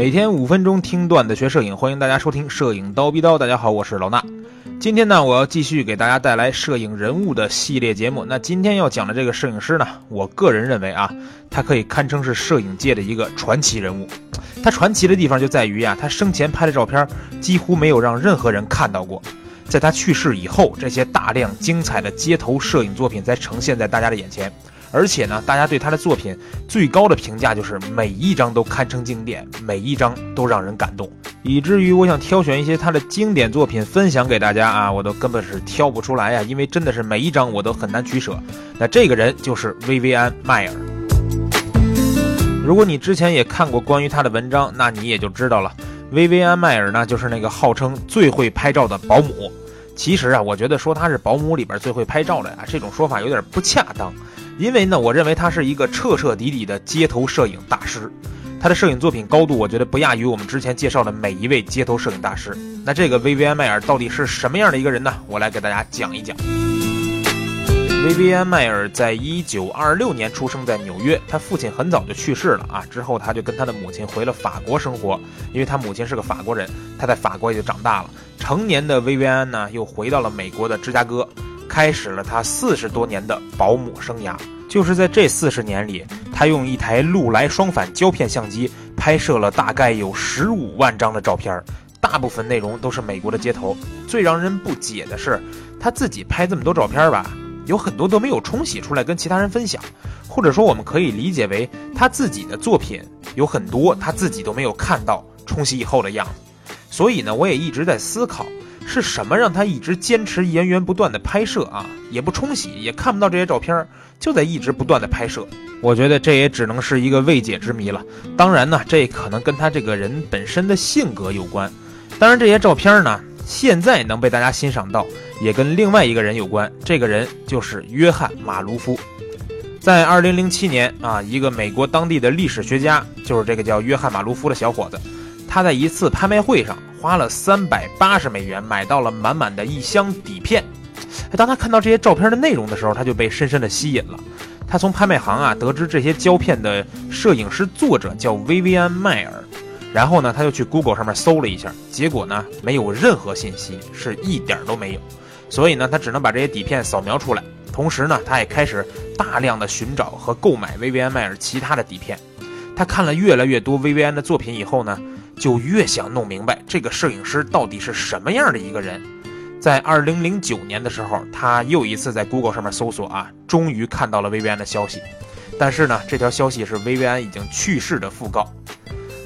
每天五分钟听段子学摄影，欢迎大家收听《摄影刀逼刀》。大家好，我是老衲。今天呢，我要继续给大家带来摄影人物的系列节目。那今天要讲的这个摄影师呢，我个人认为啊，他可以堪称是摄影界的一个传奇人物。他传奇的地方就在于啊，他生前拍的照片几乎没有让任何人看到过。在他去世以后，这些大量精彩的街头摄影作品才呈现在大家的眼前。而且呢，大家对他的作品最高的评价就是每一张都堪称经典，每一张都让人感动，以至于我想挑选一些他的经典作品分享给大家啊，我都根本是挑不出来呀，因为真的是每一张我都很难取舍。那这个人就是薇薇安·迈尔。如果你之前也看过关于他的文章，那你也就知道了，薇薇安·迈尔呢，就是那个号称最会拍照的保姆。其实啊，我觉得说他是保姆里边最会拍照的啊，这种说法有点不恰当。因为呢，我认为他是一个彻彻底底的街头摄影大师，他的摄影作品高度，我觉得不亚于我们之前介绍的每一位街头摄影大师。那这个薇薇安·迈尔到底是什么样的一个人呢？我来给大家讲一讲。薇薇安·迈尔在一九二六年出生在纽约，他父亲很早就去世了啊，之后他就跟他的母亲回了法国生活，因为他母亲是个法国人，他在法国也就长大了。成年的薇薇安呢，又回到了美国的芝加哥。开始了他四十多年的保姆生涯，就是在这四十年里，他用一台禄来双反胶片相机拍摄了大概有十五万张的照片，大部分内容都是美国的街头。最让人不解的是，他自己拍这么多照片吧，有很多都没有冲洗出来跟其他人分享，或者说我们可以理解为他自己的作品有很多他自己都没有看到冲洗以后的样子。所以呢，我也一直在思考。是什么让他一直坚持源源不断的拍摄啊？也不冲洗，也看不到这些照片，就在一直不断的拍摄。我觉得这也只能是一个未解之谜了。当然呢，这可能跟他这个人本身的性格有关。当然，这些照片呢，现在能被大家欣赏到，也跟另外一个人有关。这个人就是约翰马卢夫。在2007年啊，一个美国当地的历史学家，就是这个叫约翰马卢夫的小伙子。他在一次拍卖会上花了三百八十美元买到了满满的一箱底片。当他看到这些照片的内容的时候，他就被深深的吸引了。他从拍卖行啊得知这些胶片的摄影师作者叫薇薇安·迈尔，然后呢，他就去 Google 上面搜了一下，结果呢没有任何信息，是一点都没有。所以呢，他只能把这些底片扫描出来。同时呢，他也开始大量的寻找和购买薇薇安·迈尔其他的底片。他看了越来越多薇薇安的作品以后呢。就越想弄明白这个摄影师到底是什么样的一个人。在二零零九年的时候，他又一次在 Google 上面搜索啊，终于看到了薇薇安的消息。但是呢，这条消息是薇薇安已经去世的讣告。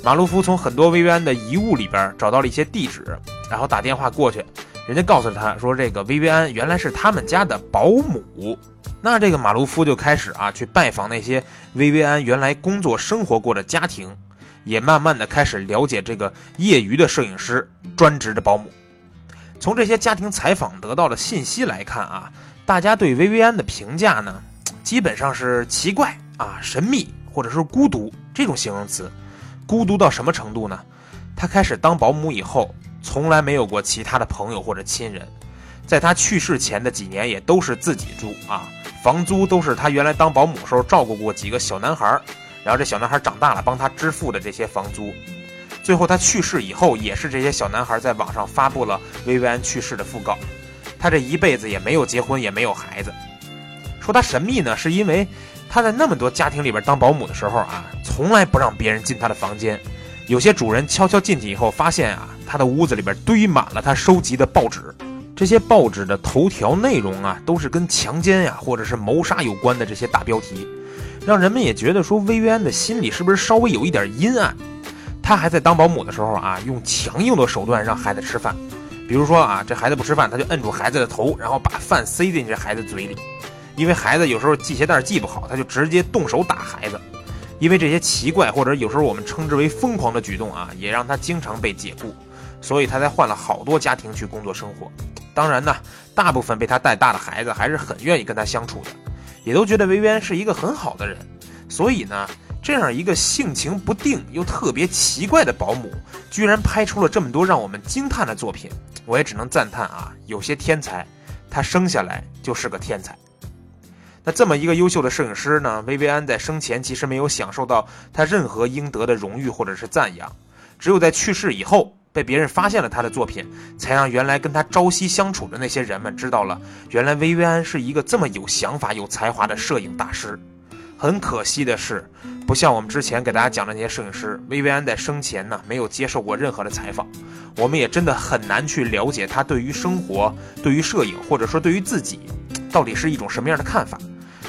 马卢夫从很多薇薇安的遗物里边找到了一些地址，然后打电话过去，人家告诉他说，这个薇薇安原来是他们家的保姆。那这个马卢夫就开始啊去拜访那些薇薇安原来工作生活过的家庭。也慢慢的开始了解这个业余的摄影师，专职的保姆。从这些家庭采访得到的信息来看啊，大家对薇薇安的评价呢，基本上是奇怪啊、神秘或者是孤独这种形容词。孤独到什么程度呢？他开始当保姆以后，从来没有过其他的朋友或者亲人。在他去世前的几年，也都是自己住啊，房租都是他原来当保姆时候照顾过几个小男孩。然后这小男孩长大了，帮他支付的这些房租，最后他去世以后，也是这些小男孩在网上发布了薇薇安去世的讣告。他这一辈子也没有结婚，也没有孩子。说他神秘呢，是因为他在那么多家庭里边当保姆的时候啊，从来不让别人进他的房间。有些主人悄悄进去以后，发现啊，他的屋子里边堆满了他收集的报纸。这些报纸的头条内容啊，都是跟强奸呀或者是谋杀有关的这些大标题。让人们也觉得说，薇薇安的心里是不是稍微有一点阴暗？她还在当保姆的时候啊，用强硬的手段让孩子吃饭，比如说啊，这孩子不吃饭，他就摁住孩子的头，然后把饭塞进这孩子嘴里。因为孩子有时候系鞋带系不好，他就直接动手打孩子。因为这些奇怪或者有时候我们称之为疯狂的举动啊，也让他经常被解雇，所以他才换了好多家庭去工作生活。当然呢，大部分被他带大的孩子还是很愿意跟他相处的。也都觉得薇薇安是一个很好的人，所以呢，这样一个性情不定又特别奇怪的保姆，居然拍出了这么多让我们惊叹的作品，我也只能赞叹啊，有些天才，他生下来就是个天才。那这么一个优秀的摄影师呢，薇薇安在生前其实没有享受到他任何应得的荣誉或者是赞扬，只有在去世以后，被别人发现了他的作品，才让原来跟他朝夕相处的那些人们知道了，原来薇薇安是一个这么有想法、有才华的摄影大师。很可惜的是，不像我们之前给大家讲的那些摄影师，薇薇安在生前呢没有接受过任何的采访，我们也真的很难去了解他对于生活、对于摄影，或者说对于自己，到底是一种什么样的看法。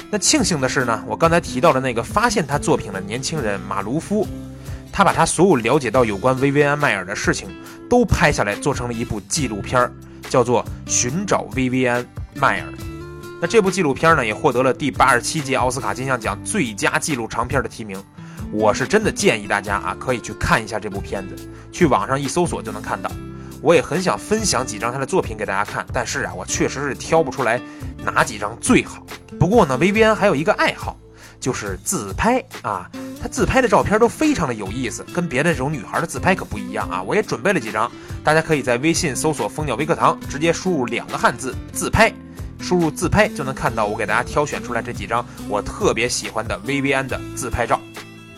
那庆幸的是呢，我刚才提到的那个发现他作品的年轻人马卢夫，他把他所有了解到有关薇薇安·迈尔的事情都拍下来，做成了一部纪录片叫做《寻找薇薇安·迈尔》。那这部纪录片呢，也获得了第八十七届奥斯卡金像奖最佳纪录长片的提名。我是真的建议大家啊，可以去看一下这部片子，去网上一搜索就能看到。我也很想分享几张他的作品给大家看，但是啊，我确实是挑不出来哪几张最好。不过呢，薇薇安还有一个爱好，就是自拍啊。她自拍的照片都非常的有意思，跟别的这种女孩的自拍可不一样啊。我也准备了几张，大家可以在微信搜索“蜂鸟微课堂”，直接输入两个汉字“自拍”。输入自拍就能看到我给大家挑选出来这几张我特别喜欢的薇薇安的自拍照。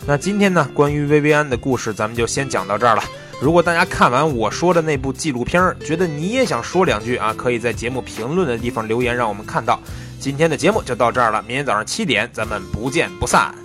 那今天呢，关于薇薇安的故事咱们就先讲到这儿了。如果大家看完我说的那部纪录片，觉得你也想说两句啊，可以在节目评论的地方留言，让我们看到。今天的节目就到这儿了，明天早上七点咱们不见不散。